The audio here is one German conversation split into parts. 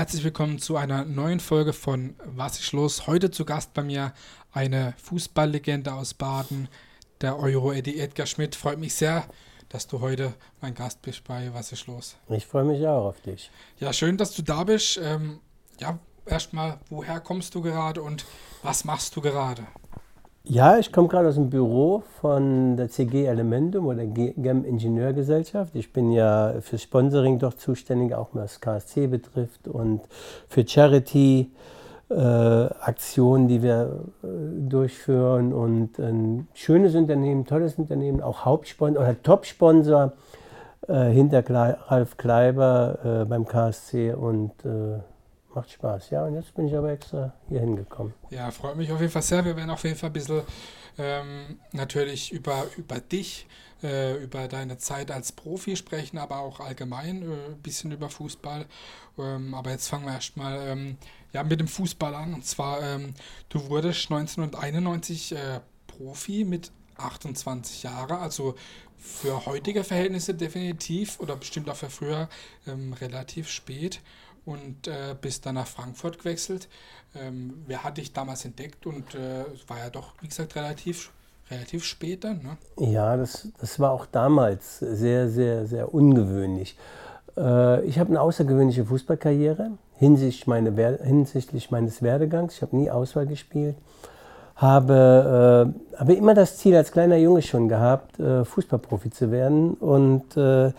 Herzlich willkommen zu einer neuen Folge von Was ist los? Heute zu Gast bei mir eine Fußballlegende aus Baden, der Euro-Eddie Edgar Schmidt. Freut mich sehr, dass du heute mein Gast bist bei Was ist los? Ich freue mich auch auf dich. Ja, schön, dass du da bist. Ähm, ja, erstmal, woher kommst du gerade und was machst du gerade? Ja, ich komme gerade aus dem Büro von der CG Elementum oder GEM Ingenieurgesellschaft. Ich bin ja für Sponsoring dort zuständig, auch was KSC betrifft und für Charity. Äh, Aktionen, die wir äh, durchführen und ein schönes Unternehmen, tolles Unternehmen, auch Hauptsponsor oder Topsponsor äh, hinter Ralf Kleiber äh, beim KSC und äh, macht Spaß. Ja, und jetzt bin ich aber extra hier hingekommen. Ja, freut mich auf jeden Fall sehr. Wir werden auf jeden Fall ein bisschen ähm, natürlich über, über dich, äh, über deine Zeit als Profi sprechen, aber auch allgemein äh, ein bisschen über Fußball. Ähm, aber jetzt fangen wir erstmal ähm, ja, mit dem Fußball an. Und zwar, ähm, du wurdest 1991 äh, Profi mit 28 Jahren, also für heutige Verhältnisse definitiv oder bestimmt auch für früher ähm, relativ spät und äh, bist dann nach Frankfurt gewechselt. Ähm, wer hat dich damals entdeckt und äh, war ja doch, wie gesagt, relativ, relativ spät dann. Ne? Ja, das, das war auch damals sehr, sehr, sehr ungewöhnlich. Äh, ich habe eine außergewöhnliche Fußballkarriere hinsichtlich, meine, hinsichtlich meines Werdegangs. Ich habe nie Auswahl gespielt. Habe, äh, habe immer das Ziel als kleiner Junge schon gehabt, äh, Fußballprofi zu werden und äh,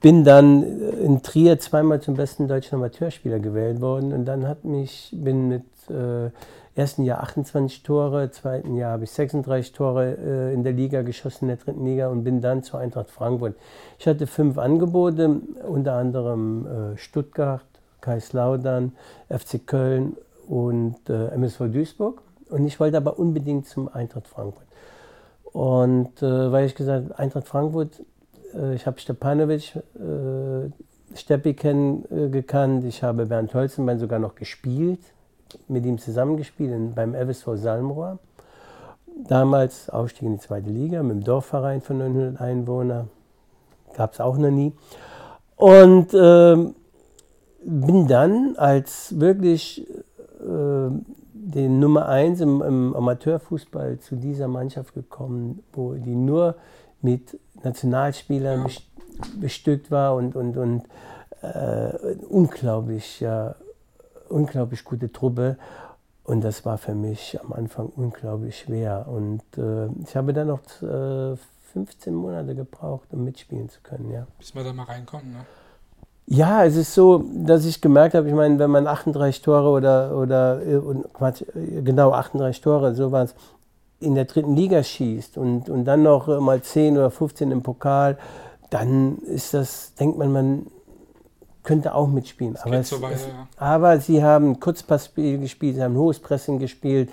bin dann in Trier zweimal zum besten deutschen Amateurspieler gewählt worden und dann hat mich, bin mit äh, ersten Jahr 28 Tore, zweiten Jahr habe ich 36 Tore äh, in der Liga geschossen, in der dritten Liga und bin dann zur Eintracht Frankfurt. Ich hatte fünf Angebote, unter anderem äh, Stuttgart, Kaiserslautern, FC Köln und äh, MSV Duisburg und ich wollte aber unbedingt zum Eintracht Frankfurt. Und äh, weil ich gesagt habe, Eintracht Frankfurt äh, ich habe Stepanovic, äh, Steppi kennengekannt, ich habe Bernd Holzenbein sogar noch gespielt, mit ihm zusammengespielt beim FSV Salmrohr. Damals Aufstieg in die zweite Liga mit dem Dorfverein von 900 Einwohnern, gab es auch noch nie. Und äh, bin dann als wirklich äh, den Nummer 1 im, im, Amateurfußball zu dieser Mannschaft gekommen, wo die nur mit Nationalspielern bestückt war und, und, und äh, unglaublich, ja, unglaublich gute Truppe. Und das war für mich am Anfang unglaublich schwer. Und äh, ich habe dann noch äh, 15 Monate gebraucht, um mitspielen zu können. Ja. Bis wir da mal reinkommen, ne? Ja, es ist so, dass ich gemerkt habe, ich meine, wenn man 38 Tore oder, oder äh, Quatsch, äh, genau 38 Tore, so war es, in der dritten Liga schießt und, und dann noch mal 10 oder 15 im Pokal, dann ist das, denkt man, man könnte auch mitspielen. Aber, so weiter, es, ja. aber, sie haben Kurzpassspiel gespielt, sie haben hohes Pressing gespielt.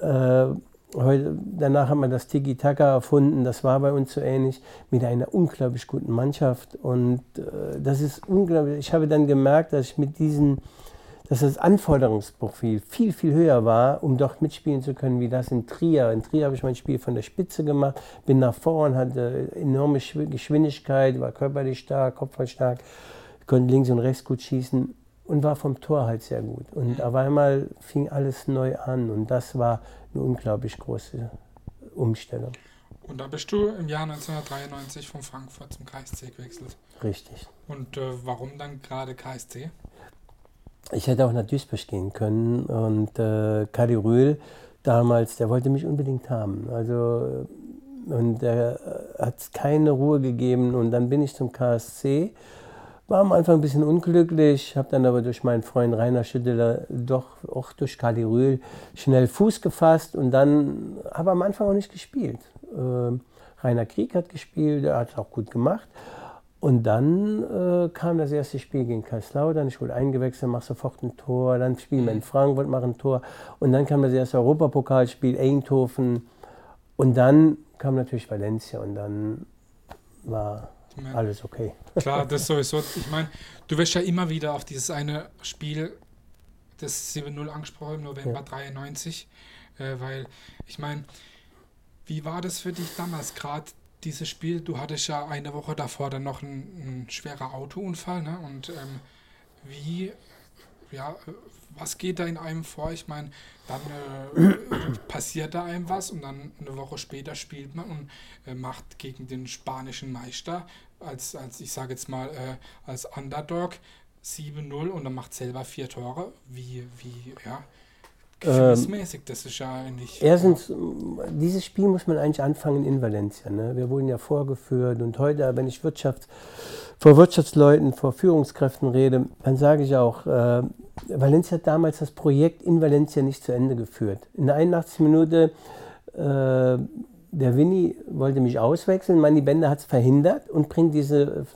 Äh, heute, danach haben wir das Tiki-Taka erfunden, das war bei uns so ähnlich, mit einer unglaublich guten Mannschaft. Und äh, das ist unglaublich. Ich habe dann gemerkt, dass ich mit diesen dass das Anforderungsprofil viel, viel höher war, um dort mitspielen zu können, wie das in Trier. In Trier habe ich mein Spiel von der Spitze gemacht, bin nach vorn, hatte enorme Geschwindigkeit, war körperlich stark, kopfballstark, konnte links und rechts gut schießen und war vom Tor halt sehr gut. Und auf einmal fing alles neu an und das war eine unglaublich große Umstellung. Und da bist du im Jahr 1993 von Frankfurt zum KSC gewechselt. Richtig. Und äh, warum dann gerade KSC? Ich hätte auch nach Duisburg gehen können und äh, Kadi Rühl damals, der wollte mich unbedingt haben. Also und er hat keine Ruhe gegeben und dann bin ich zum KSC. War am Anfang ein bisschen unglücklich, habe dann aber durch meinen Freund Rainer Schütteler doch auch durch Kali Rühl schnell Fuß gefasst und dann habe am Anfang auch nicht gespielt. Äh, Rainer Krieg hat gespielt, er hat es auch gut gemacht. Und dann äh, kam das erste Spiel gegen Kaiserslautern. Ich wurde eingewechselt, mache sofort ein Tor. Dann spielen wir in mhm. Frankfurt, mache ein Tor. Und dann kam das erste Europapokalspiel, Eindhoven. Und dann kam natürlich Valencia und dann war alles okay. Klar, das sowieso. Ich meine, du wirst ja immer wieder auf dieses eine Spiel, das 7-0 angesprochen, November ja. 93. Äh, weil, ich meine, wie war das für dich damals gerade? Dieses Spiel, du hattest ja eine Woche davor dann noch einen, einen schwerer Autounfall, ne? Und ähm, wie ja, was geht da in einem vor? Ich meine, dann äh, passiert da einem was und dann eine Woche später spielt man und äh, macht gegen den spanischen Meister als, als ich sage jetzt mal, äh, als Underdog 7-0 und dann macht selber vier Tore. Wie, wie, ja, gefühlsmäßig, ähm, das ist ja eigentlich. Erstens, dieses Spiel muss man eigentlich anfangen in Valencia. Ne? Wir wurden ja vorgeführt und heute, wenn ich Wirtschaft, vor Wirtschaftsleuten, vor Führungskräften rede, dann sage ich auch, äh, Valencia hat damals das Projekt in Valencia nicht zu Ende geführt. In der 81. Minute, äh, der Winnie wollte mich auswechseln, Manni Bender hat es verhindert und bringt diese,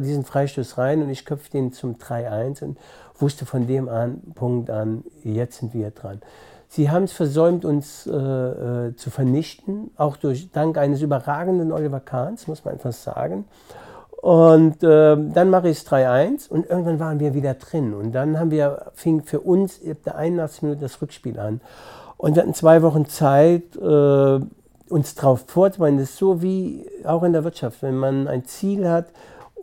diesen Freistoß rein und ich köpfe ihn zum 3-1 und wusste von dem an, Punkt an, jetzt sind wir dran. Sie haben es versäumt, uns äh, äh, zu vernichten, auch durch dank eines überragenden Oliver Kahns, muss man einfach sagen. Und äh, dann mache ich es 3-1 und irgendwann waren wir wieder drin. Und dann haben wir, fing für uns ab der 81 Minute das Rückspiel an. Und wir hatten zwei Wochen Zeit, äh, uns darauf vorzubereiten. Das ist so wie auch in der Wirtschaft, wenn man ein Ziel hat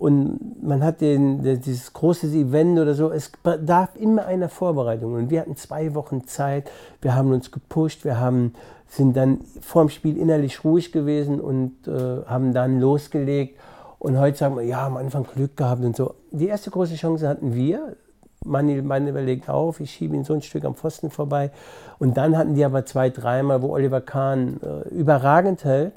und man hat den, dieses große Event oder so, es bedarf immer einer Vorbereitung. Und wir hatten zwei Wochen Zeit, wir haben uns gepusht, wir haben, sind dann vor dem Spiel innerlich ruhig gewesen und äh, haben dann losgelegt. Und heute sagen wir, ja, am Anfang Glück gehabt und so. Die erste große Chance hatten wir. Mann, Mann überlegt auf, ich schiebe ihn so ein Stück am Pfosten vorbei. Und dann hatten die aber zwei, dreimal, wo Oliver Kahn äh, überragend hält.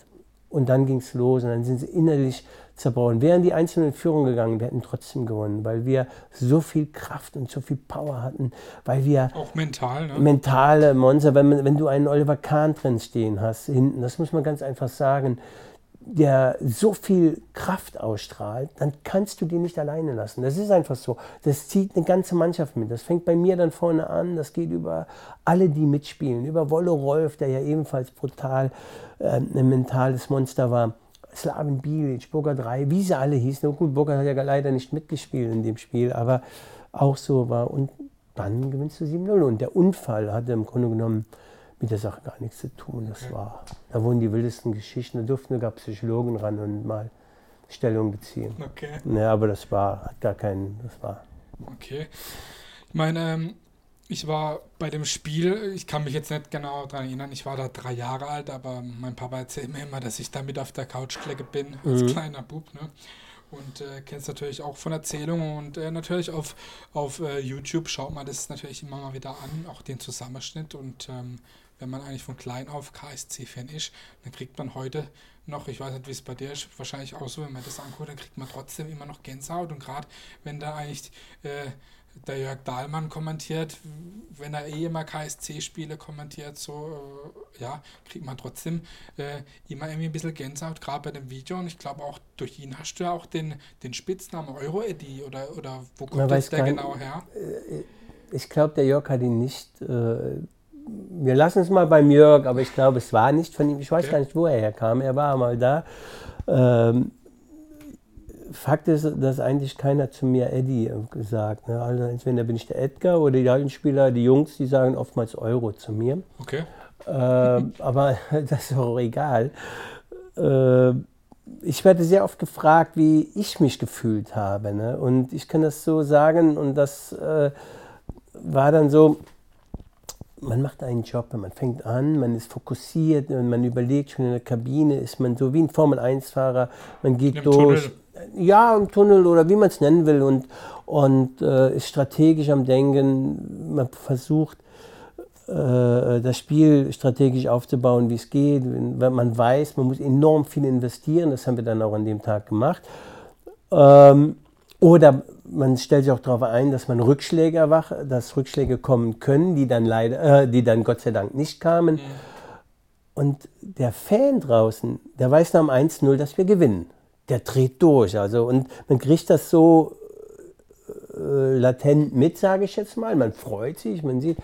Und dann ging es los und dann sind sie innerlich zerbrochen. Wären die Einzelnen in Führung gegangen, wir hätten trotzdem gewonnen, weil wir so viel Kraft und so viel Power hatten, weil wir auch mental, ne? mentale Monster, wenn, wenn du einen Oliver Kahn drin stehen hast hinten, das muss man ganz einfach sagen, der so viel Kraft ausstrahlt, dann kannst du die nicht alleine lassen. Das ist einfach so. Das zieht eine ganze Mannschaft mit. Das fängt bei mir dann vorne an, das geht über alle, die mitspielen, über Wolle Rolf, der ja ebenfalls brutal äh, ein mentales Monster war. Slaven Bilic, Burger 3, wie sie alle hießen. Und gut, Burger hat ja leider nicht mitgespielt in dem Spiel, aber auch so war. Und dann gewinnst du 7-0. Und der Unfall hatte im Grunde genommen mit der Sache gar nichts zu tun. Das war, da wurden die wildesten Geschichten, da durften sogar Psychologen ran und mal Stellung beziehen. Okay. Ja, aber das war, hat gar keinen, das war. Okay. Ich meine, ähm, ich war bei dem Spiel, ich kann mich jetzt nicht genau daran erinnern, ich war da drei Jahre alt, aber mein Papa erzählt mir immer, dass ich da mit auf der Couch bin, als mhm. kleiner Bub. Ne? und äh, kennst natürlich auch von Erzählungen und äh, natürlich auf, auf äh, YouTube schaut man das natürlich immer mal wieder an, auch den Zusammenschnitt und ähm, wenn man eigentlich von klein auf KSC-Fan ist, dann kriegt man heute noch, ich weiß nicht, wie es bei dir ist, wahrscheinlich auch so, wenn man das anguckt, dann kriegt man trotzdem immer noch Gänsehaut und gerade wenn da eigentlich äh, der Jörg Dahlmann kommentiert, wenn er eh immer KSC-Spiele kommentiert, so, äh, ja, kriegt man trotzdem äh, immer irgendwie ein bisschen Gänsehaut, gerade bei dem Video. Und ich glaube auch durch ihn hast du ja auch den, den Spitznamen Euro-Eddy oder, oder wo kommt das der genau her? Äh, ich glaube, der Jörg hat ihn nicht äh, wir lassen es mal beim Jörg, aber ich glaube, es war nicht von ihm. Ich weiß okay. gar nicht, wo er herkam. Er war mal da. Ähm, Fakt ist, dass eigentlich keiner zu mir Eddie gesagt. Ne? Also entweder bin ich der Edgar oder die alten Spieler, die Jungs, die sagen oftmals Euro zu mir. Okay. Ähm, aber das ist auch egal. Ähm, ich werde sehr oft gefragt, wie ich mich gefühlt habe. Ne? Und ich kann das so sagen und das äh, war dann so, man macht einen Job, man fängt an, man ist fokussiert, man überlegt schon in der Kabine, ist man so wie ein Formel-1-Fahrer, man geht Im durch. Tunnel. Ja, im Tunnel oder wie man es nennen will und, und äh, ist strategisch am Denken, man versucht äh, das Spiel strategisch aufzubauen, wie es geht. Wenn man weiß, man muss enorm viel investieren, das haben wir dann auch an dem Tag gemacht. Ähm, oder man stellt sich auch darauf ein, dass man Rückschläge erwacht, dass Rückschläge kommen können, die dann leider, äh, die dann Gott sei Dank nicht kamen. Mhm. Und der Fan draußen, der weiß nach dem 1-0, dass wir gewinnen. Der dreht durch. Also, und man kriegt das so äh, latent mit, sage ich jetzt mal. Man freut sich, man sieht.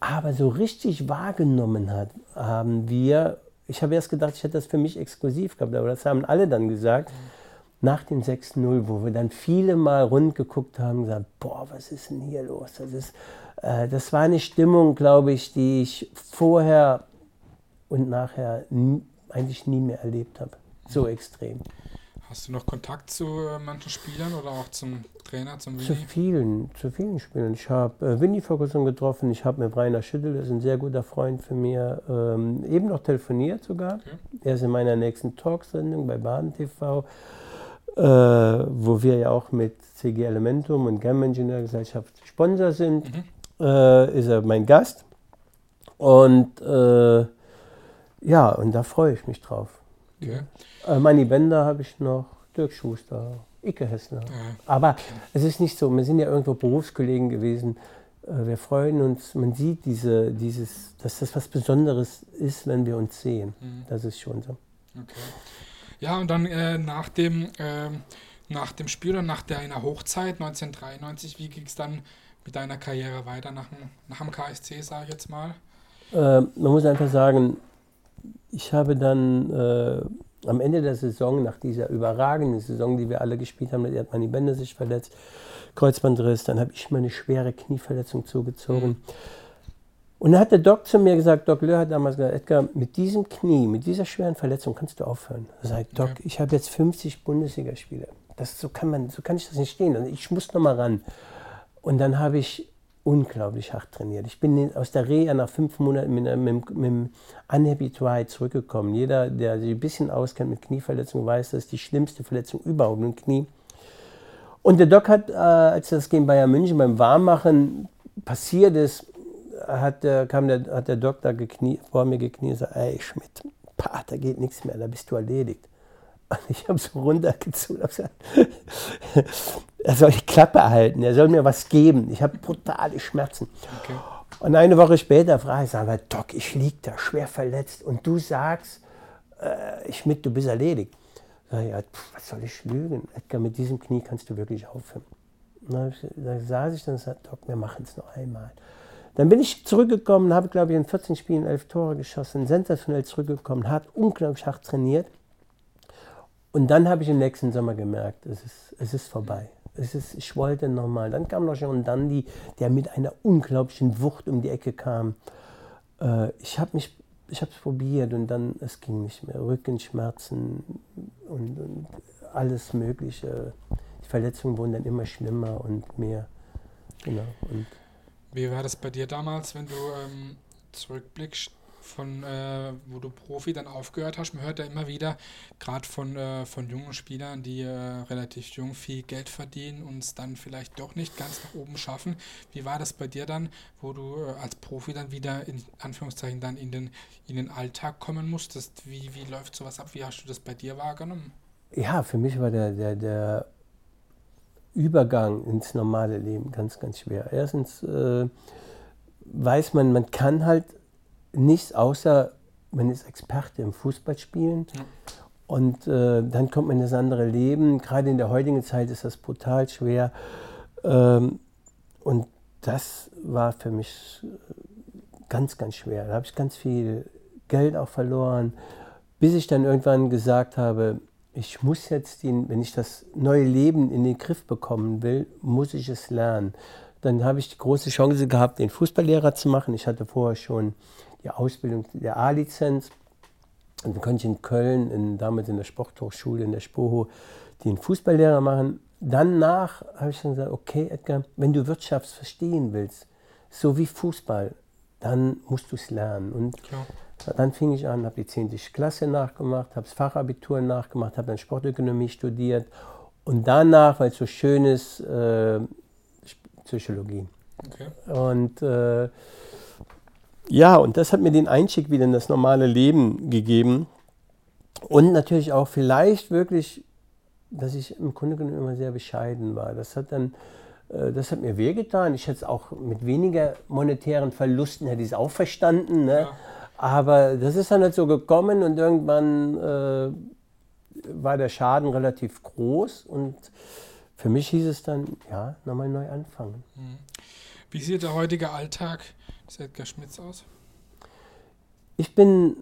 Aber so richtig wahrgenommen hat, haben wir, ich habe erst gedacht, ich hätte das für mich exklusiv gehabt, aber das haben alle dann gesagt. Mhm nach dem 6-0, wo wir dann viele Mal rund geguckt haben, gesagt, boah, was ist denn hier los? Das, ist, äh, das war eine Stimmung, glaube ich, die ich vorher und nachher eigentlich nie mehr erlebt habe. So extrem. Hast du noch Kontakt zu äh, manchen Spielern oder auch zum Trainer zum Zu Winnie? vielen, zu vielen Spielern. Ich habe äh, Winnie vor kurzem getroffen, ich habe mit Rainer Schüttel, das ist ein sehr guter Freund von mir, ähm, eben noch telefoniert sogar. Okay. Er ist in meiner nächsten Talksendung bei Baden TV, äh, wo wir ja auch mit CG Elementum und Gam Ingenieurgesellschaft Sponsor sind. Mhm. Äh, ist er mein Gast. Und äh, ja, und da freue ich mich drauf. Okay. Äh, Manni Bender habe ich noch, Dirk Schuster, Icke Hessler. Ja. Aber es ist nicht so, wir sind ja irgendwo Berufskollegen gewesen. Äh, Wir freuen uns, man sieht diese, dieses, dass das was Besonderes ist, wenn wir uns sehen. Mhm. Das ist schon so. Okay. Ja, und dann äh, nach, dem, ähm, nach dem Spiel und nach deiner Hochzeit 1993, wie ging es dann mit deiner Karriere weiter nach, dem- nach dem KSC, sage ich jetzt mal? Äh, man muss einfach sagen, ich habe dann äh, am Ende der Saison, nach dieser überragenden Saison, die wir alle gespielt haben, hat Manni Bender sich verletzt, Kreuzbandriss, dann habe ich mir eine schwere Knieverletzung zugezogen. Und dann hat der Doc zu mir gesagt, Doc Löhr hat damals gesagt, Edgar, mit diesem Knie, mit dieser schweren Verletzung kannst du aufhören. Da sag ich, Doc, ich habe jetzt 50 Bundesligaspiele. Das, so, kann man, so kann ich das nicht stehen. Also ich muss noch mal ran. Und dann habe ich unglaublich hart trainiert. Ich bin in- aus der Reha nach fünf Monaten mit, einem- mit, mit Unhappy zurückgekommen. Jeder, der sich ein bisschen auskennt mit Knieverletzungen, weiß, das ist die schlimmste Verletzung überhaupt im Knie. Und der Doc hat, äh, als das gegen Bayern München beim Warmmachen passiert ist, hat der, kam der, hat der da geknie, vor mir gekniet und gesagt, ey Schmidt, pah, da geht nichts mehr, da bist du erledigt. Und ich habe so runtergezogen, habe gesagt, er soll die Klappe halten, er soll mir was geben. Ich habe brutale Schmerzen. Okay. Und eine Woche später frage ich, sag mal, Doc, ich liege da schwer verletzt und du sagst, äh, Schmidt, du bist erledigt. Sag ich, ja, pf, was soll ich lügen? Edgar, mit diesem Knie kannst du wirklich aufhören. Und Da saß ich dann und sagte, Doc, wir machen es noch einmal. Dann bin ich zurückgekommen, habe, glaube ich, in 14 Spielen 11 Tore geschossen, sensationell zurückgekommen, hat unglaublich hart trainiert. Und dann habe ich im nächsten Sommer gemerkt, es ist, es ist vorbei. Es ist, ich wollte nochmal. Dann kam noch John Dandy, der mit einer unglaublichen Wucht um die Ecke kam. Äh, ich habe mich, ich habe es probiert und dann, es ging nicht mehr. Rückenschmerzen und, und alles Mögliche. Die Verletzungen wurden dann immer schlimmer und mehr. Genau. Und Wie war das bei dir damals, wenn du ähm, zurückblickst, von äh, wo du Profi dann aufgehört hast? Man hört ja immer wieder, gerade von, äh, von jungen Spielern, die äh, relativ jung viel Geld verdienen und es dann vielleicht doch nicht ganz nach oben schaffen. Wie war das bei dir dann, wo du äh, als Profi dann wieder in Anführungszeichen dann in den, in den Alltag kommen musstest? Wie, wie läuft sowas ab? Wie hast du das bei dir wahrgenommen? ja, für mich war der, der, der Übergang ins normale Leben ganz, ganz schwer. Erstens äh, weiß man, man kann halt nichts außer, man ist Experte im Fußballspielen. Ja. Und äh, dann kommt man in das andere Leben. Gerade in der heutigen Zeit ist das brutal schwer. Ähm, und das war für mich ganz, ganz schwer. Da habe ich ganz viel Geld auch verloren, bis ich dann irgendwann gesagt habe, ich muss jetzt, den, wenn ich das neue Leben in den Griff bekommen will, muss ich es lernen. Dann habe ich die große Chance gehabt, den Fußballlehrer zu machen. Ich hatte vorher schon die Ausbildung der A-Lizenz. Und dann konnte ich in Köln, in, damals in der Sporthochschule, in der Spoho, den Fußballlehrer machen. Danach habe ich dann gesagt, okay, Edgar, wenn du Wirtschaft verstehen willst, so wie Fußball, dann musst du es lernen. Und Klar. Dann fing ich an, habe die 10. Klasse nachgemacht, habe das Fachabitur nachgemacht, habe dann Sportökonomie studiert und danach, weil es so schön ist, äh, Psychologie. Okay. Und äh, ja, und das hat mir den Einstieg wieder in das normale Leben gegeben. Und natürlich auch vielleicht wirklich, dass ich im Grunde genommen immer sehr bescheiden war. Das hat dann, äh, das hat mir wehgetan. Ich hätte es auch mit weniger monetären Verlusten hätte ich es auch verstanden. Ne? Ja. Aber das ist dann halt so gekommen und irgendwann äh, war der Schaden relativ groß und für mich hieß es dann, ja, nochmal neu anfangen. Wie sieht der heutige Alltag des Edgar Schmitz aus? Ich bin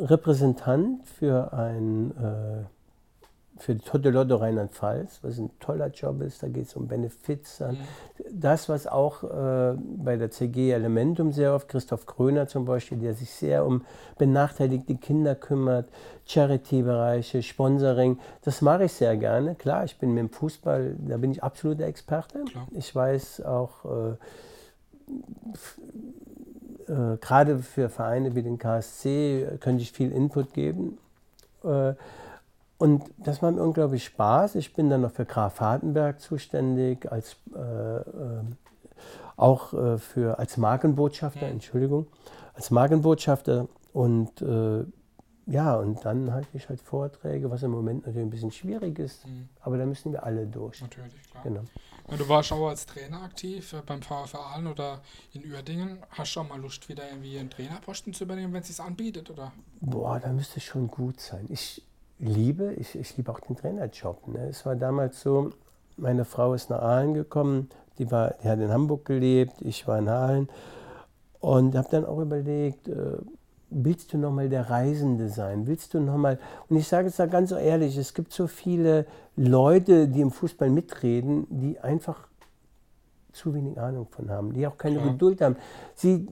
Repräsentant für ein äh, für die Tote Lotto Rheinland-Pfalz, was ein toller Job ist. Da geht es um Benefits. Mhm. Das, was auch äh, bei der CG Elementum sehr oft, Christoph Kröner zum Beispiel, der sich sehr um benachteiligte Kinder kümmert, Charity-Bereiche, Sponsoring, das mache ich sehr gerne. Klar, ich bin mit dem Fußball, da bin ich absoluter Experte. Klar. Ich weiß auch, äh, äh, gerade für Vereine wie den KSC könnte ich viel Input geben. Und das macht mir unglaublich Spaß. Ich bin dann noch für Graf Hartenberg zuständig, als, äh, äh, auch äh, für, als Markenbotschafter, mhm. Entschuldigung, als Markenbotschafter. Und äh, ja, und dann halte ich halt Vorträge, was im Moment natürlich ein bisschen schwierig ist, mhm. aber da müssen wir alle durch. Natürlich, klar. Genau. Du warst auch als Trainer aktiv äh, beim VfR Aalen oder in Uerdingen. Hast du auch mal Lust, wieder irgendwie einen Trainerposten zu übernehmen, wenn es sich anbietet, oder? Boah, da müsste es schon gut sein. Ich, liebe, ich, ich liebe auch den Trainerjob. Ne? Es war damals so, meine Frau ist nach Aalen gekommen, die, war, die hat in Hamburg gelebt, ich war in Aalen und habe dann auch überlegt, äh, willst du nochmal der Reisende sein? Willst du nochmal, und ich sage es da ganz ehrlich, es gibt so viele Leute, die im Fußball mitreden, die einfach zu wenig Ahnung von haben, die auch keine ja. Geduld haben. Sie,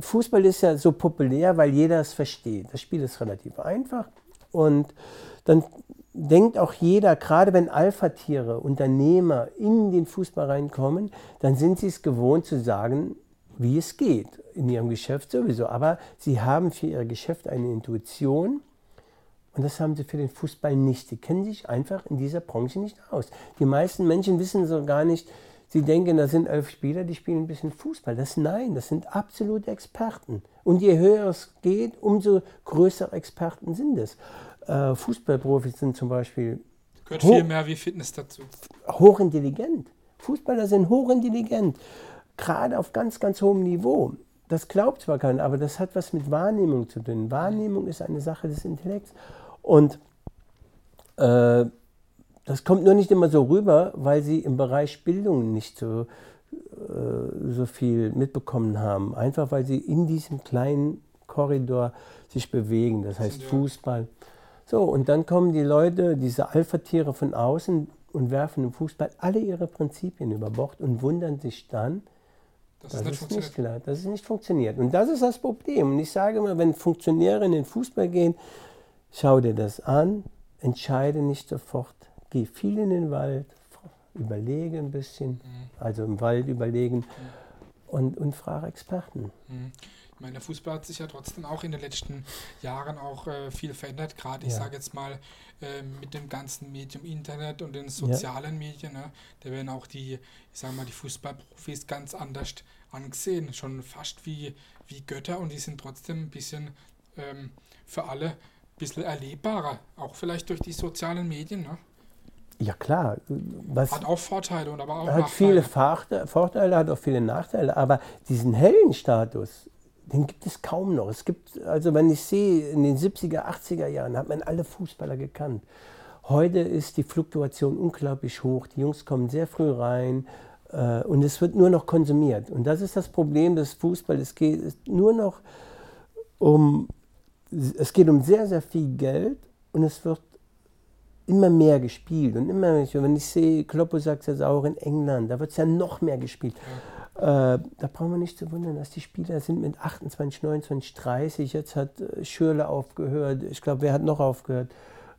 Fußball ist ja so populär, weil jeder es versteht. Das Spiel ist relativ einfach und dann denkt auch jeder, gerade wenn Alpha-Tiere, Unternehmer in den Fußball reinkommen, dann sind sie es gewohnt zu sagen, wie es geht. In ihrem Geschäft sowieso. Aber sie haben für ihr Geschäft eine Intuition und das haben sie für den Fußball nicht. Sie kennen sich einfach in dieser Branche nicht aus. Die meisten Menschen wissen so gar nicht, sie denken, da sind elf Spieler, die spielen ein bisschen Fußball. Das nein, das sind absolute Experten. Und je höher es geht, umso größere Experten sind es. Äh, Fußballprofis sind zum Beispiel. Gehört viel mehr wie Fitness dazu. Hochintelligent. Fußballer sind hochintelligent. Gerade auf ganz, ganz hohem Niveau. Das glaubt zwar keiner, aber das hat was mit Wahrnehmung zu tun. Wahrnehmung ist eine Sache des Intellekts. Und äh, das kommt nur nicht immer so rüber, weil sie im Bereich Bildung nicht so, äh, so viel mitbekommen haben. Einfach weil sie in diesem kleinen Korridor sich bewegen. Das heißt Fußball. So, und dann kommen die Leute, diese Alpha-Tiere von außen und werfen im Fußball alle ihre Prinzipien über Bord und wundern sich dann, das dass, es nicht klar, dass es nicht funktioniert. Und das ist das Problem. Und ich sage immer, wenn Funktionäre in den Fußball gehen, schau dir das an, entscheide nicht sofort, geh viel in den Wald, überlege ein bisschen, mhm. also im Wald überlegen mhm. und, und frage Experten. Mhm. Ich meine, der Fußball hat sich ja trotzdem auch in den letzten Jahren auch äh, viel verändert, gerade ich ja. sage jetzt mal äh, mit dem ganzen Medium Internet und den sozialen ja. Medien, ne, da werden auch die, ich sage mal, die Fußballprofis ganz anders angesehen, schon fast wie, wie Götter und die sind trotzdem ein bisschen ähm, für alle ein bisschen erlebbarer, auch vielleicht durch die sozialen Medien. Ne? Ja klar. Was hat auch Vorteile und aber auch hat Nachteile. viele Vorteile, hat auch viele Nachteile, aber diesen hellen Status, den gibt es kaum noch. Es gibt, also wenn ich sehe, in den 70er, 80er Jahren hat man alle Fußballer gekannt. Heute ist die Fluktuation unglaublich hoch. Die Jungs kommen sehr früh rein äh, und es wird nur noch konsumiert. Und das ist das Problem des Fußballs. Es geht nur noch um, es geht um sehr, sehr viel Geld und es wird immer mehr gespielt. Und immer, wenn ich sehe, Kloppo sagt es ja auch in England, da wird es ja noch mehr gespielt. Äh, da brauchen wir nicht zu wundern, dass die Spieler sind mit 28, 29, 30. Jetzt hat äh, Schürle aufgehört. Ich glaube, wer hat noch aufgehört?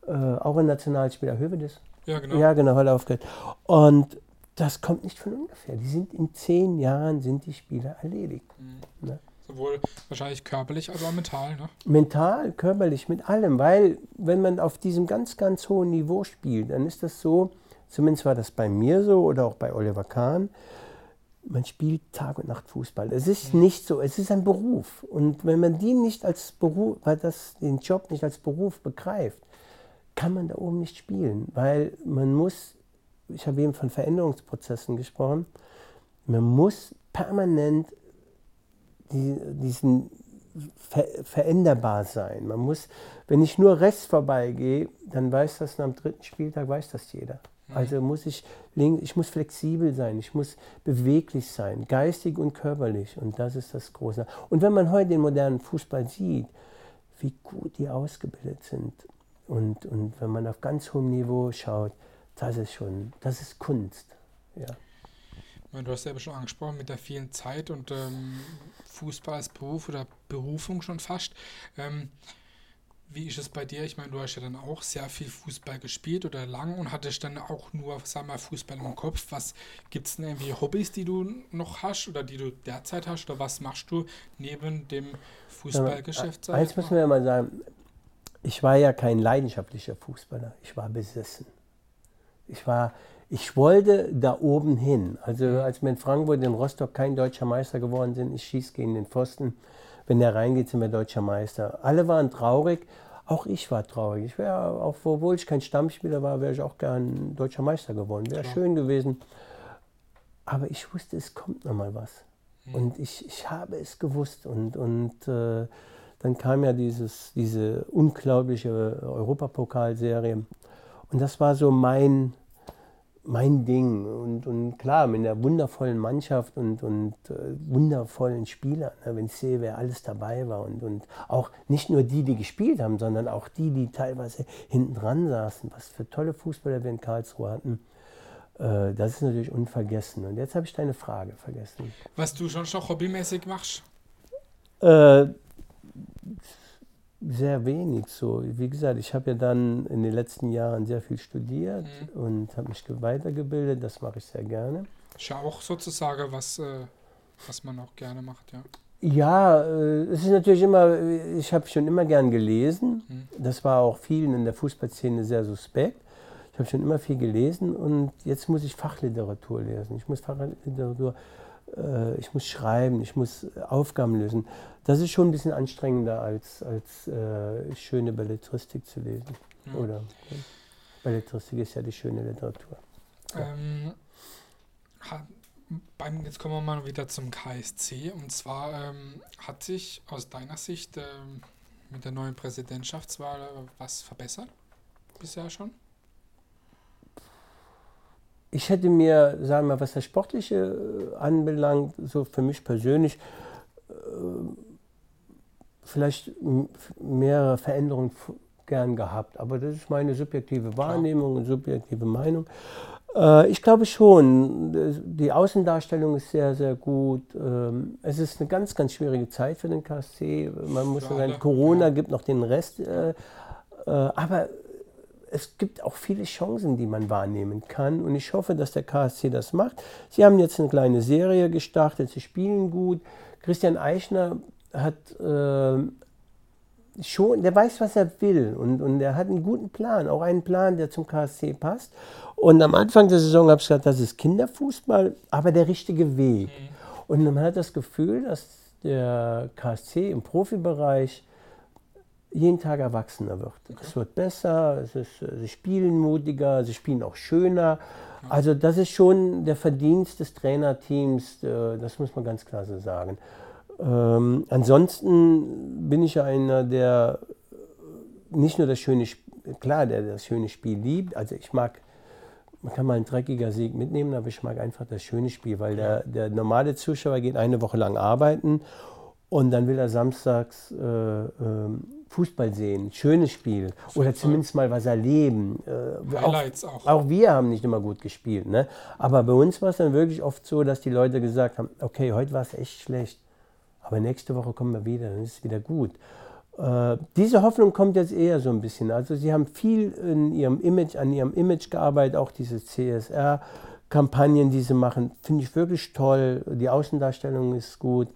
Äh, auch ein Nationalspieler, Hövedes. Ja, genau. Ja, genau, hat aufgehört. Und das kommt nicht von ungefähr. Die sind in zehn Jahren sind die Spieler erledigt. Mhm. Ne? Sowohl wahrscheinlich körperlich als auch mental, ne? Mental, körperlich, mit allem. Weil wenn man auf diesem ganz, ganz hohen Niveau spielt, dann ist das so, zumindest war das bei mir so oder auch bei Oliver Kahn, man spielt Tag und Nacht Fußball. Es ist nicht so, es ist ein Beruf. Und wenn man den nicht als Beruf, weil das den Job nicht als Beruf begreift, kann man da oben nicht spielen, weil man muss, ich habe eben von Veränderungsprozessen gesprochen, man muss permanent die, diesen ver veränderbar sein. Man muss, wenn ich nur rechts vorbeigehe, dann weiß das am dritten Spieltag, weiß das jeder. Also muss ich, ich muss flexibel sein, ich muss beweglich sein, geistig und körperlich. Und das ist das Große. Und wenn man heute den modernen Fußball sieht, wie gut die ausgebildet sind, Und, und wenn man auf ganz hohem Niveau schaut, das ist schon, das ist Kunst. Ja. Du hast ja schon angesprochen mit der vielen Zeit und ähm, Fußball als Beruf oder Berufung schon fast. Ähm, wie ist es bei dir? Ich meine, du hast ja dann auch sehr viel Fußball gespielt oder lang und hattest dann auch nur, sag mal, Fußball im Kopf. Was gibt es denn irgendwie Hobbys, die du noch hast oder die du derzeit hast? Oder was machst du neben dem Fußballgeschäft? Eins müssen wir ja mal sagen, ich war ja kein leidenschaftlicher Fußballer, ich war besessen. Ich war, ich wollte da oben hin. Also als wir in Frankfurt, in Rostock kein deutscher Meister geworden sind, ich schieße gegen den Pfosten wenn der reingeht, sind wir deutscher Meister. Alle waren traurig, auch ich war traurig. Ich wäre, auch obwohl ich kein Stammspieler war, wäre ich auch gern deutscher Meister geworden. Wäre schön gewesen. Aber ich wusste, es kommt noch mal was. Mhm. Und ich, ich habe es gewusst. Und, und äh, dann kam ja dieses, diese unglaubliche Europapokalserie. Und das war so mein, mein Ding. Und, und klar, mit einer wundervollen Mannschaft und, und äh, wundervollen Spielern, ne, wenn ich sehe, wer alles dabei war. Und, und auch nicht nur die, die gespielt haben, sondern auch die, die teilweise hinten dran saßen. Was für tolle Fußballer wir in Karlsruhe hatten. Äh, das ist natürlich unvergessen. Und jetzt habe ich deine Frage vergessen. Was du schon schon hobbymäßig machst? Äh, sehr wenig so. Wie gesagt, ich habe ja dann in den letzten Jahren sehr viel studiert mhm. und habe mich weitergebildet. Das mache ich sehr gerne. Ist ja auch sozusagen was, äh, was man auch gerne macht, ja. Ja, äh, es ist natürlich immer, ich habe schon immer gern gelesen. Mhm. Das war auch vielen in der Fußballszene sehr suspekt. Ich habe schon immer viel gelesen und jetzt muss ich Fachliteratur lesen. Ich muss Fachliteratur äh, ich muss schreiben, ich muss Aufgaben lösen. Das ist schon ein bisschen anstrengender als, als äh, schöne Belletristik zu lesen. Mhm. Oder ja. Belletristik ist ja die schöne Literatur. Ja. Ähm, beim, jetzt kommen wir mal wieder zum KSC. Und zwar ähm, hat sich aus deiner Sicht ähm, mit der neuen Präsidentschaftswahl was verbessert? Bisher schon? Ich hätte mir, sagen wir mal, was das Sportliche äh, anbelangt, so für mich persönlich, äh, vielleicht mehrere Veränderungen gern gehabt. Aber das ist meine subjektive Wahrnehmung und subjektive Meinung. Äh, ich glaube schon, die Außendarstellung ist sehr, sehr gut. Ähm, es ist eine ganz, ganz schwierige Zeit für den KSC. Man muss sagen, Corona gibt noch den Rest. Aber es gibt auch viele Chancen, die man wahrnehmen kann. Und ich hoffe, dass der KSC das macht. Sie haben jetzt eine kleine Serie gestartet, sie spielen gut. Christian Eichner hat äh, schon, der weiß, was er will. Und, und er hat einen guten Plan, auch einen Plan, der zum KSC passt. Und am Anfang der Saison habe ich gesagt, das ist Kinderfußball, aber der richtige Weg. Mhm. Und man hat das Gefühl, dass der KSC im Profibereich jeden Tag erwachsener wird. Okay. Es wird besser, es ist, sie spielen mutiger, sie spielen auch schöner. Also das ist schon der Verdienst des Trainerteams, äh, das muss man ganz klar so sagen. Ähm, ansonsten bin ich einer, der nicht nur das schöne Spiel, klar, der das schöne Spiel liebt. Also ich mag, man kann mal einen dreckiger Sieg mitnehmen, aber ich mag einfach das schöne Spiel, weil der, der normale Zuschauer geht eine Woche lang arbeiten und dann will er samstags äh, äh, Fußball sehen, schönes Spiel oder zumindest mal was erleben. Äh, Highlights auch, auch. Auch wir haben nicht immer gut gespielt. Ne? Aber bei uns war es dann wirklich oft so, dass die Leute gesagt haben, okay, heute war es echt schlecht, aber nächste Woche kommen wir wieder, dann ist es wieder gut. Äh, diese Hoffnung kommt jetzt eher so ein bisschen. Also sie haben viel in ihrem Image, an ihrem Image gearbeitet, auch diese CSR-Kampagnen, die sie machen, finde ich wirklich toll. Die Außendarstellung ist gut.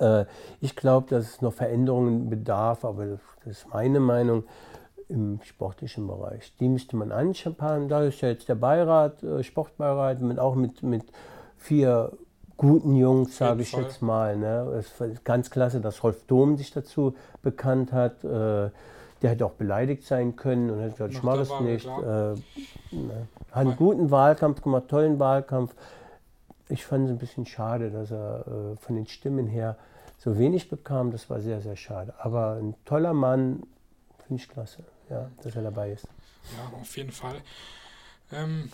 Äh, ich glaube, dass es noch Veränderungen bedarf, aber das ist meine Meinung im sportlichen Bereich. Die müsste man anschauen. Da ist ja jetzt der Beirat, äh, Sportbeirat, mit, auch mit, mit vier guten Jungs, sage ich jetzt mal. Ne? Es ist ganz klasse, dass Rolf Dom sich dazu bekannt hat. Äh, der hätte auch beleidigt sein können und hätte gesagt, ich mache das nicht. Äh, ne? Hat einen guten Wahlkampf gemacht, tollen Wahlkampf. Ich fand es ein bisschen schade, dass er äh, von den Stimmen her so wenig bekam. Das war sehr, sehr schade. Aber ein toller Mann, finde ich klasse, ja, dass er dabei ist. Ja, auf jeden Fall. Ähm,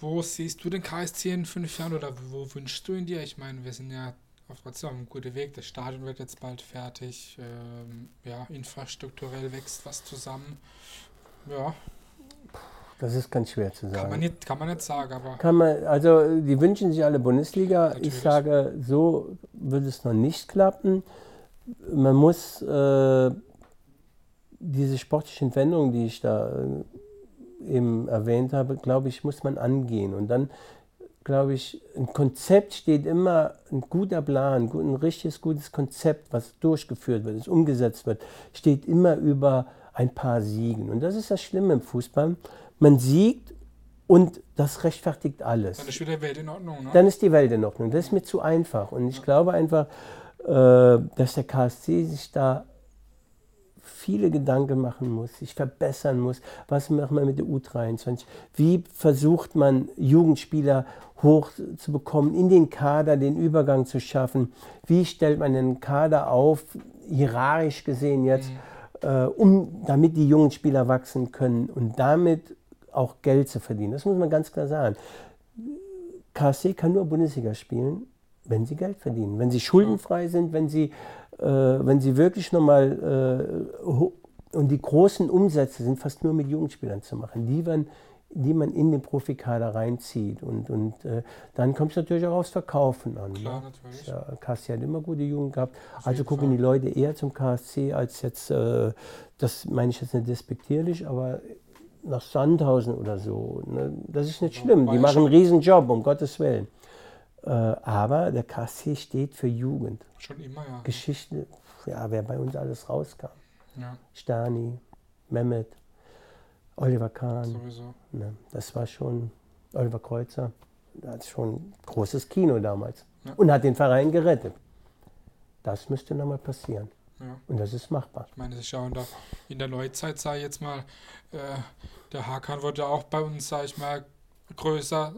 wo siehst du den KSC in fünf Jahren oder wo wünschst du ihn dir? Ich meine, wir sind ja auf einem guten Weg. Das Stadion wird jetzt bald fertig. Ähm, ja, infrastrukturell wächst was zusammen. Ja, Das ist ganz schwer zu sagen. kann man nicht, kann man nicht sagen, aber Kann man, also die wünschen sich alle Bundesliga. Natürlich. Ich sage, so wird es noch nicht klappen. Man muss äh, diese sportlichen Wendungen, die ich da äh, eben erwähnt habe, glaube ich, muss man angehen. Und dann, glaube ich, ein Konzept steht immer, ein guter Plan, ein richtiges, gutes Konzept, was durchgeführt wird, das umgesetzt wird, steht immer über ein paar Siegen. Und das ist das Schlimme im Fußball. Man siegt und das rechtfertigt alles dann ist wieder Welt in Ordnung. Ne? dann ist die Welt in Ordnung. Das ist mir zu einfach. Und ich glaube einfach, äh, dass der KSC sich da viele Gedanken machen muss, sich verbessern muss. Was macht man mit der U23? Wie versucht man, Jugendspieler hochzubekommen, in den Kader den Übergang zu schaffen? Wie stellt man den Kader auf, hierarchisch gesehen jetzt, äh, um, damit die jungen Spieler wachsen können und damit auch Geld zu verdienen? Das muss man ganz klar sagen. KSC kann nur Bundesliga spielen, wenn sie Geld verdienen, wenn sie schuldenfrei sind, wenn sie, äh, wenn sie wirklich nochmal äh, und die großen Umsätze sind fast nur mit Jugendspielern zu machen, die man, die man in den Profikader reinzieht. Und, und äh, dann kommt es natürlich auch aufs Verkaufen an. Klar, ne? natürlich. Ja, KSC hat immer gute Jugend gehabt. Also jeden gucken Fall. die Leute eher zum KSC als jetzt, äh, das meine ich jetzt nicht despektierlich, aber nach Sandhausen oder so. Ne? Das ist nicht schlimm. Die machen einen schon- riesen Job, um Gottes Willen. Äh, aber der KSC steht für Jugend. Schon immer, ja. Geschichte, ja, wer bei uns alles rauskam. ja Stani, Mehmet, Oliver Kahn. sowieso. Ne? Das war schon Oliver Kreuzer. Das hat schon großes Kino damals. Ja. Und hat den Verein gerettet. Das müsste nochmal passieren. Ja. Und das ist machbar. Ich meine, das ist ja in der, in der Neuzeit, sage ich jetzt mal, äh, der Hakan wurde auch bei uns, sage ich mal, größer.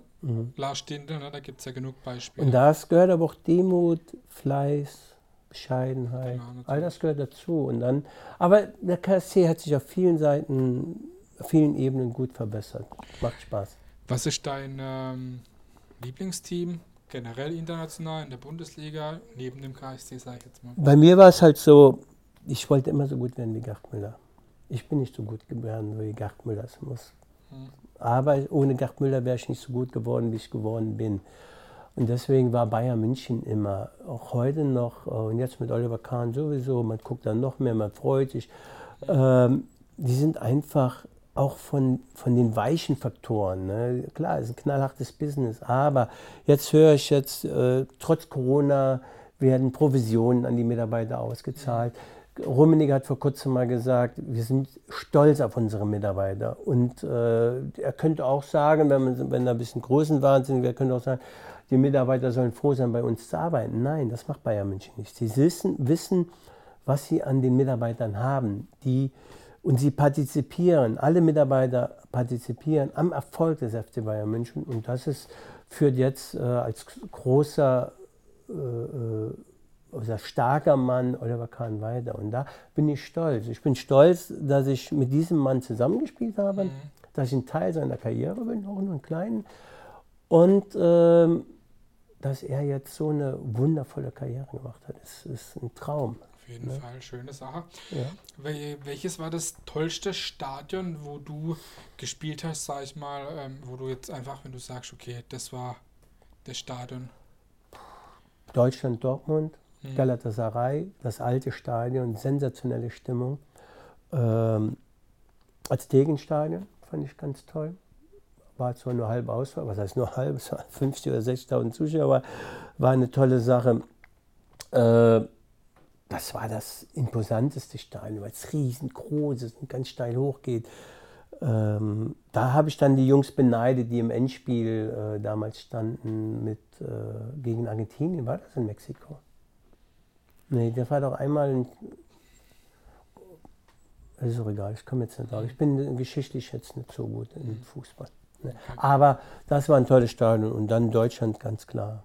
Lars Stinde, ne? da gibt es ja genug Beispiele. Und das gehört aber auch Demut, Fleiß, Bescheidenheit. Genau, all das gehört dazu. Und dann, aber der KSC hat sich auf vielen Seiten, auf vielen Ebenen gut verbessert. Macht Spaß. Was ist dein ähm, Lieblingsteam, generell international in der Bundesliga, neben dem KSC, sage ich jetzt mal? Bei mir war es halt so, ich wollte immer so gut werden wie Gerd Müller. Ich bin nicht so gut geworden, wie Gerd Müller es muss. Hm. Aber ohne Gerd Müller wäre ich nicht so gut geworden, wie ich geworden bin. Und deswegen war Bayern München immer, auch heute noch, äh, und jetzt mit Oliver Kahn sowieso, man guckt dann noch mehr, man freut sich. Ähm, die sind einfach auch von, von den weichen Faktoren. Ne? Klar, es ist ein knallhartes Business, aber jetzt höre ich jetzt, äh, trotz Corona werden Provisionen an die Mitarbeiter ausgezahlt. Rummenigge hat vor kurzem mal gesagt, wir sind stolz auf unsere Mitarbeiter. Und äh, er könnte auch sagen, wenn, man, wenn er ein bisschen Größenwahnsinn wäre, könnte auch sagen, die Mitarbeiter sollen froh sein, bei uns zu arbeiten. Nein, das macht Bayern München nicht. Sie wissen, wissen was sie an den Mitarbeitern haben. Die, und sie partizipieren, alle Mitarbeiter partizipieren am Erfolg des FC Bayern München. Und das ist, führt jetzt äh, als großer äh, äh, oder starker Mann Oliver Kahn weiter. Und da bin ich stolz. Ich bin stolz, dass ich mit diesem Mann zusammengespielt habe, Mhm. dass ich ein Teil seiner Karriere bin, auch nur einen kleinen. Und ähm, dass er jetzt so eine wundervolle Karriere gemacht hat. Das ist ein Traum. Jeden Fall, schöne Sache. Ja. Wel welches war das tollste Stadion, wo du gespielt hast, sag ich mal, ähm, wo du jetzt einfach, wenn du sagst, okay, das war das Stadion. Deutschland, Dortmund, Mhm. Galatasaray, das alte Stadion, sensationelle Stimmung. Ähm, Aztekenstadion fand ich ganz toll. War zwar nur halb Auswahl, was heißt nur halb, es waren 50 oder 60.000 Zuschauer, war eine tolle Sache. Äh, das war das imposanteste Stadion, weil es riesengroß ist und ganz steil hochgeht. Ähm, da habe ich dann die Jungs beneidet, die im Endspiel äh, damals standen mit, äh, gegen Argentinien. War das in Mexiko? Nee, der war doch einmal in. Das ist auch egal, ich komme jetzt nicht drauf. Ich bin geschichtlich jetzt nicht so gut im Fußball. Ne? Aber das war ein tolles Stadion und dann Deutschland ganz klar.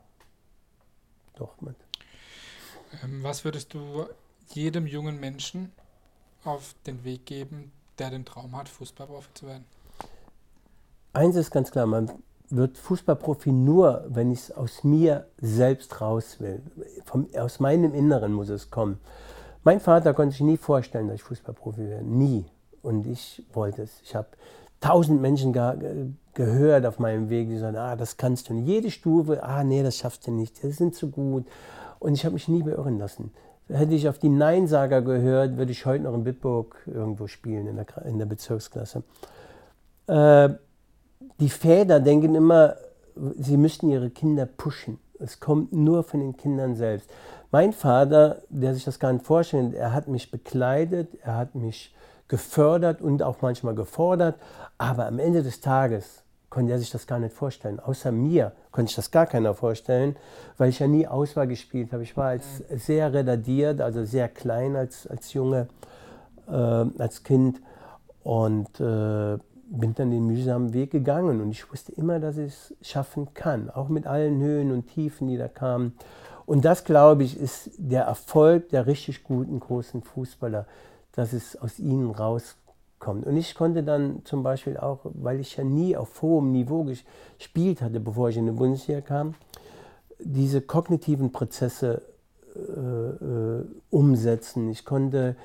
Dortmund. Ähm, was würdest du jedem jungen Menschen auf den Weg geben, der den Traum hat, Fußballprofi zu werden? Eins ist ganz klar, man wird Fußballprofi nur, wenn ich es aus mir selbst raus will. Vom, aus meinem Inneren muss es kommen. Mein Vater konnte sich nie vorstellen, dass ich Fußballprofi werde. Nie. und ich wollte es. Ich habe tausend Menschen ge gehört auf meinem Weg, die sagen, ah, das kannst du nicht. Jede Stufe, ah, nee, das schaffst du nicht, das sind zu gut. Und ich habe mich nie beirren lassen. Hätte ich auf die Neinsager gehört, würde ich heute noch in Bitburg irgendwo spielen, in der, in der Bezirksklasse. Äh, die Väter denken immer, sie müssten ihre Kinder pushen. Es kommt nur von den Kindern selbst. Mein Vater, der sich das gar nicht vorstellt, er hat mich bekleidet, er hat mich gefördert und auch manchmal gefordert, aber am Ende des Tages konnte er sich das gar nicht vorstellen. Außer mir konnte ich das gar keiner vorstellen, weil ich ja nie Auswahl gespielt habe. Ich war als sehr retardiert, also sehr klein als, als Junge, äh, als Kind und äh, bin dann den mühsamen Weg gegangen. Und ich wusste immer, dass ich es schaffen kann, auch mit allen Höhen und Tiefen, die da kamen. Und das, glaube ich, ist der Erfolg der richtig guten großen Fußballer, dass es aus ihnen rauskommt kommt. Und ich konnte dann zum Beispiel auch, weil ich ja nie auf hohem Niveau gespielt hatte, bevor ich in die Bundesliga kam, diese kognitiven Prozesse äh, äh, umsetzen. Ich konnte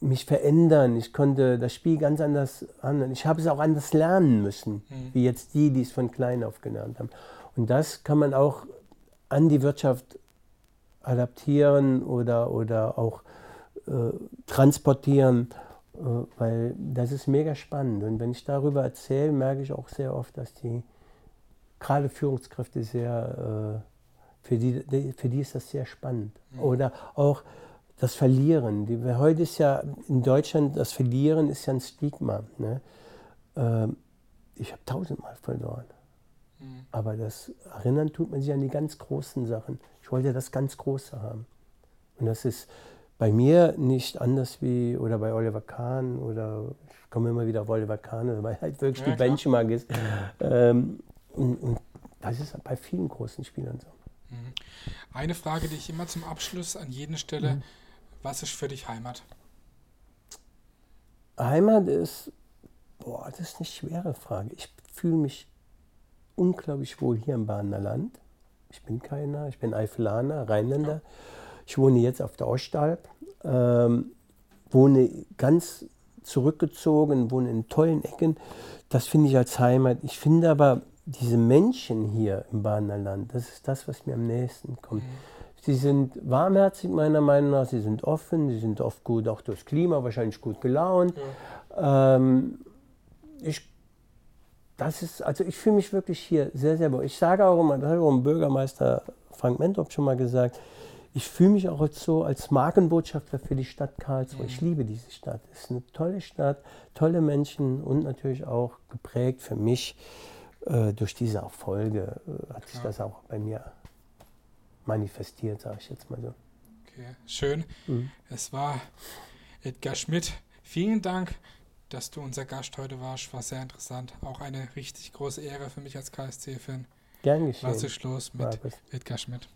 mich verändern, ich konnte das Spiel ganz anders handeln. Ich habe es auch anders lernen müssen, mhm. wie jetzt die, die es von klein auf gelernt haben. Und das kann man auch an die Wirtschaft adaptieren oder, oder auch äh, transportieren. Äh, weil das ist mega spannend. Und wenn ich darüber erzähle, merke ich auch sehr oft, dass die gerade Führungskräfte sehr, äh, für die, für die ist das sehr spannend. Mhm. Oder auch das Verlieren. Die, heute ist ja in Deutschland, das Verlieren ist ja ein Stigma. Ne? Ähm, ich habe tausendmal verloren. Mhm. Aber das Erinnern tut man sich an die ganz großen Sachen. Ich wollte das ganz Große haben. Und das ist bei mir nicht anders wie oder bei Oliver Kahn oder ich komme immer wieder auf Oliver Kahn, weil halt wirklich ja, die Benchmark ist. Ähm, und, und, das ist bei vielen großen Spielern so. Mhm. Eine Frage, die ich immer zum Abschluss an jeden stelle: mhm. Was ist für dich Heimat? Heimat ist, boah, das ist eine schwere Frage. Ich fühle mich unglaublich wohl hier im Badener Land. Ich bin keiner, ich bin Eifelaner, Rheinländer. Ja. Ich wohne jetzt auf der Ostalb, ähm, wohne ganz zurückgezogen, wohne in tollen Ecken. Das finde ich als Heimat. Ich finde aber diese Menschen hier im Badener Land, das ist das, was mir am nächsten kommt. Mhm. Sie sind warmherzig meiner Meinung nach, sie sind offen, sie sind oft gut, auch durchs Klima, wahrscheinlich gut gelaunt. Ja. Ähm, ich, das ist, also ich fühle mich wirklich hier sehr, sehr wohl. Ich sage auch immer, das hat auch Bürgermeister Frank Mentorp schon mal gesagt, ich fühle mich auch so als Markenbotschafter für die Stadt Karlsruhe. Ich liebe diese Stadt. Es ist eine tolle Stadt, tolle Menschen und natürlich auch geprägt für mich äh, durch diese Erfolge äh, hat sich das auch bei mir manifestiert, sage ich jetzt mal so. Okay, schön. Mhm. Es war Edgar Schmidt. Vielen Dank, dass du unser Gast heute warst. War sehr interessant. Auch eine richtig große Ehre für mich als KSC-Fan. Gern geschehen. Was ist los mit Edgar Schmidt?